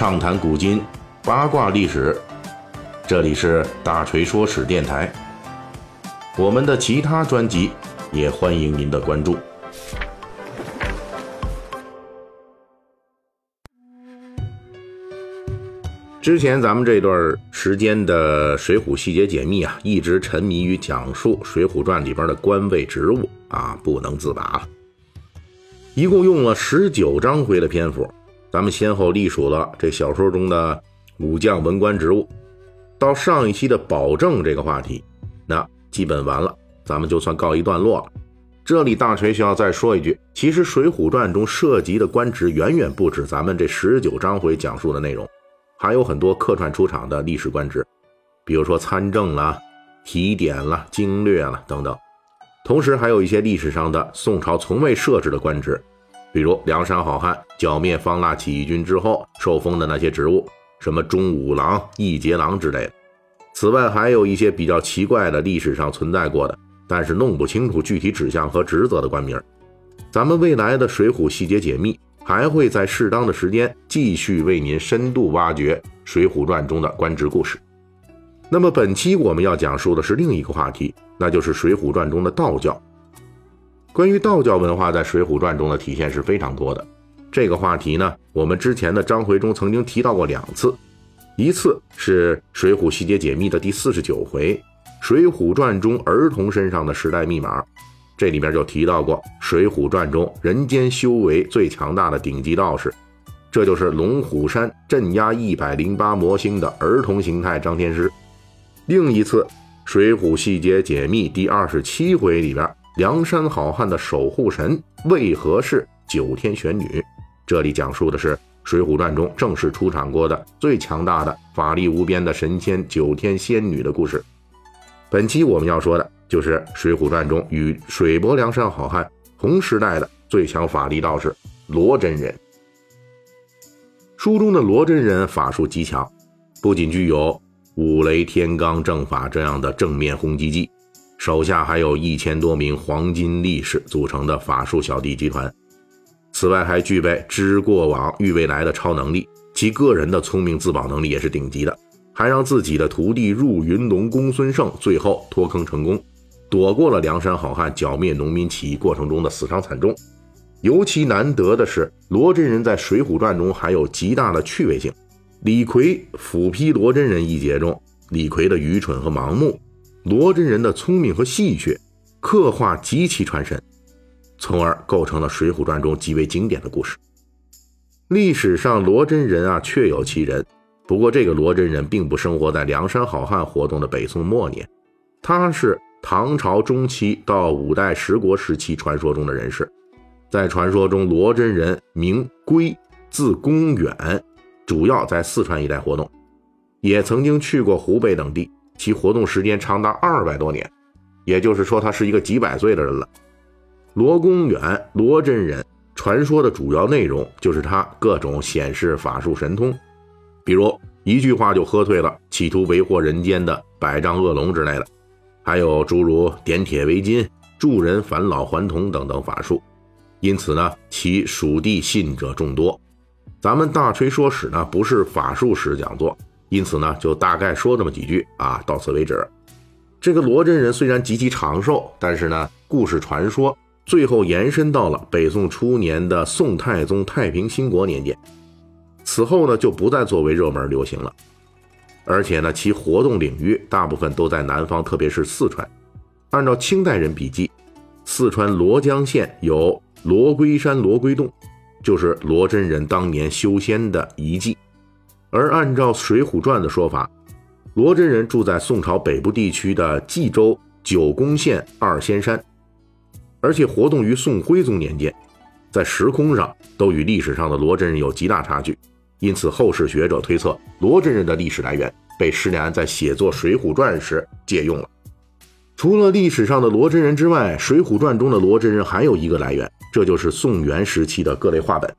畅谈古今，八卦历史。这里是大锤说史电台。我们的其他专辑也欢迎您的关注。之前咱们这段时间的《水浒细节解密》啊，一直沉迷于讲述《水浒传》里边的官位职务啊，不能自拔了。一共用了十九章回的篇幅，咱们先后隶属了这小说中的武将文官职务。到上一期的保证这个话题，那基本完了，咱们就算告一段落了。这里大锤需要再说一句，其实《水浒传》中涉及的官职远远不止咱们这十九章回讲述的内容，还有很多客串出场的历史官职，比如说参政啦、提点啦、经略啦等等。同时还有一些历史上的宋朝从未设置的官职，比如梁山好汉剿灭方腊起义军之后受封的那些职务，什么中武郎、义节郎之类的。此外，还有一些比较奇怪的历史上存在过的，但是弄不清楚具体指向和职责的官名。咱们未来的《水浒细节解密》还会在适当的时间继续为您深度挖掘《水浒传》中的官职故事。那么本期我们要讲述的是另一个话题。那就是《水浒传》中的道教。关于道教文化在《水浒传》中的体现是非常多的。这个话题呢，我们之前的章回中曾经提到过两次，一次是《水浒细节解密》的第四十九回《水浒传》中儿童身上的时代密码，这里面就提到过《水浒传》中人间修为最强大的顶级道士，这就是龙虎山镇压一百零八魔星的儿童形态张天师。另一次。《水浒细节解密》第二十七回里边，梁山好汉的守护神为何是九天玄女？这里讲述的是《水浒传》中正式出场过的最强大的法力无边的神仙九天仙女的故事。本期我们要说的就是《水浒传》中与水泊梁山好汉同时代的最强法力道士罗真人。书中的罗真人法术极强，不仅具有。五雷天罡正法这样的正面轰击技，手下还有一千多名黄金力士组成的法术小弟集团。此外，还具备知过往、预未来的超能力，其个人的聪明自保能力也是顶级的，还让自己的徒弟入云龙公孙胜最后脱坑成功，躲过了梁山好汉剿灭农民起义过程中的死伤惨重。尤其难得的是，罗真人在《水浒传》中还有极大的趣味性。李逵斧劈罗真人一节中，李逵的愚蠢和盲目，罗真人的聪明和戏谑，刻画极其传神，从而构成了《水浒传》中极为经典的故事。历史上罗真人啊，确有其人，不过这个罗真人并不生活在梁山好汉活动的北宋末年，他是唐朝中期到五代十国时期传说中的人士。在传说中，罗真人名归，字公远。主要在四川一带活动，也曾经去过湖北等地，其活动时间长达二百多年，也就是说，他是一个几百岁的人了。罗公远，罗真人，传说的主要内容就是他各种显示法术神通，比如一句话就喝退了企图为祸人间的百丈恶龙之类的，还有诸如点铁为金、助人返老还童等等法术，因此呢，其属地信者众多。咱们大锤说史呢，不是法术史讲座，因此呢，就大概说这么几句啊，到此为止。这个罗真人虽然极其长寿，但是呢，故事传说最后延伸到了北宋初年的宋太宗太平兴国年间，此后呢，就不再作为热门流行了。而且呢，其活动领域大部分都在南方，特别是四川。按照清代人笔记，四川罗江县有罗龟山罗龟洞。就是罗真人当年修仙的遗迹，而按照《水浒传》的说法，罗真人住在宋朝北部地区的冀州九宫县二仙山，而且活动于宋徽宗年间，在时空上都与历史上的罗真人有极大差距，因此后世学者推测罗真人的历史来源被施耐庵在写作《水浒传》时借用了。除了历史上的罗真人之外，《水浒传》中的罗真人还有一个来源。这就是宋元时期的各类画本。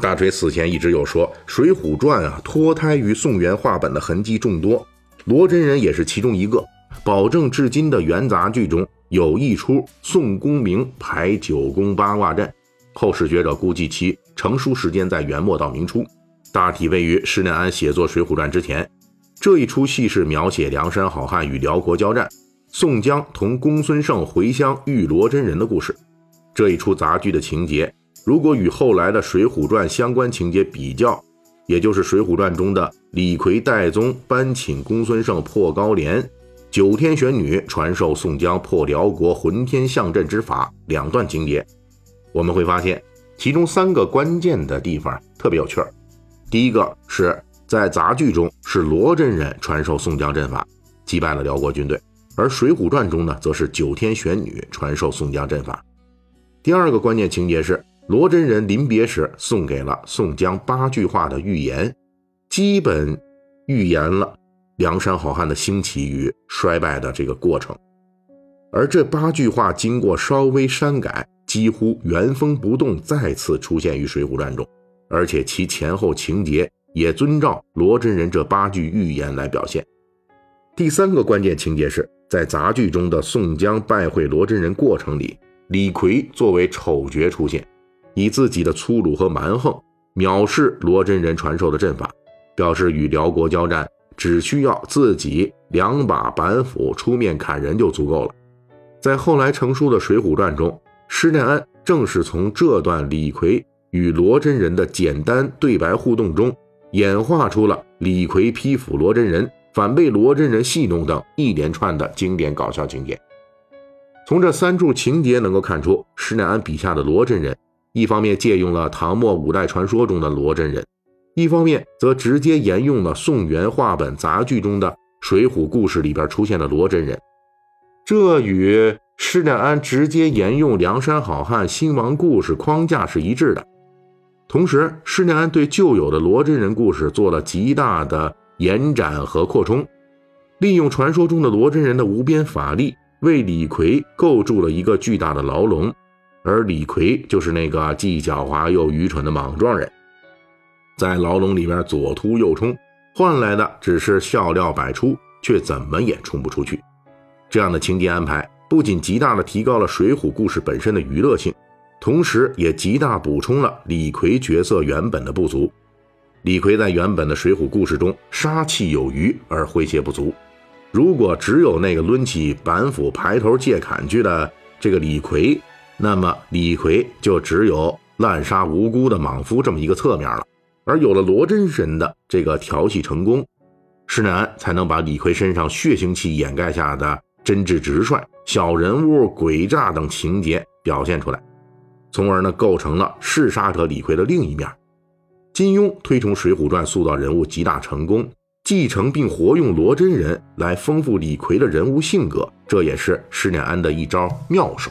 大锤此前一直有说，《水浒传》啊脱胎于宋元话本的痕迹众多，罗真人也是其中一个。保证至今的元杂剧中有一出宋公明排九宫八卦阵，后世学者估计其成书时间在元末到明初。大体位于施耐庵写作《水浒传》之前。这一出戏是描写梁山好汉与辽国交战，宋江同公孙胜回乡遇罗真人的故事。这一出杂剧的情节，如果与后来的《水浒传》相关情节比较，也就是《水浒传》中的李逵戴宗搬请公孙胜破高廉，九天玄女传授宋江破辽国浑天象阵之法两段情节，我们会发现其中三个关键的地方特别有趣儿。第一个是。在杂剧中是罗真人传授宋江阵法，击败了辽国军队；而《水浒传》中呢，则是九天玄女传授宋江阵法。第二个关键情节是罗真人临别时送给了宋江八句话的预言，基本预言了梁山好汉的兴起与衰败的这个过程。而这八句话经过稍微删改，几乎原封不动再次出现于《水浒传》中，而且其前后情节。也遵照罗真人这八句预言来表现。第三个关键情节是在杂剧中的宋江拜会罗真人过程里，李逵作为丑角出现，以自己的粗鲁和蛮横藐视罗真人传授的阵法，表示与辽国交战只需要自己两把板斧出面砍人就足够了。在后来成书的《水浒传》中，施耐庵正是从这段李逵与罗真人的简单对白互动中。演化出了李逵批斧罗真人，反被罗真人戏弄等一连串的经典搞笑情节。从这三处情节能够看出，施耐庵笔下的罗真人，一方面借用了唐末五代传说中的罗真人，一方面则直接沿用了宋元话本杂剧中的《水浒故事》里边出现的罗真人。这与施耐庵直接沿用梁山好汉兴亡故事框架是一致的。同时，施耐庵对旧有的罗真人故事做了极大的延展和扩充，利用传说中的罗真人的无边法力，为李逵构筑了一个巨大的牢笼，而李逵就是那个既狡猾又愚蠢的莽撞人，在牢笼里边左突右冲，换来的只是笑料百出，却怎么也冲不出去。这样的情节安排，不仅极大的提高了《水浒》故事本身的娱乐性。同时，也极大补充了李逵角色原本的不足。李逵在原本的《水浒》故事中杀气有余而诙谐不足。如果只有那个抡起板斧排头借砍去的这个李逵，那么李逵就只有滥杀无辜的莽夫这么一个侧面了。而有了罗真人的这个调戏成功，施耐庵才能把李逵身上血腥气掩盖下的真挚直率、小人物诡诈等情节表现出来。从而呢，构成了弑杀者李逵的另一面。金庸推崇《水浒传》，塑造人物极大成功，继承并活用罗真人来丰富李逵的人物性格，这也是施耐庵的一招妙手。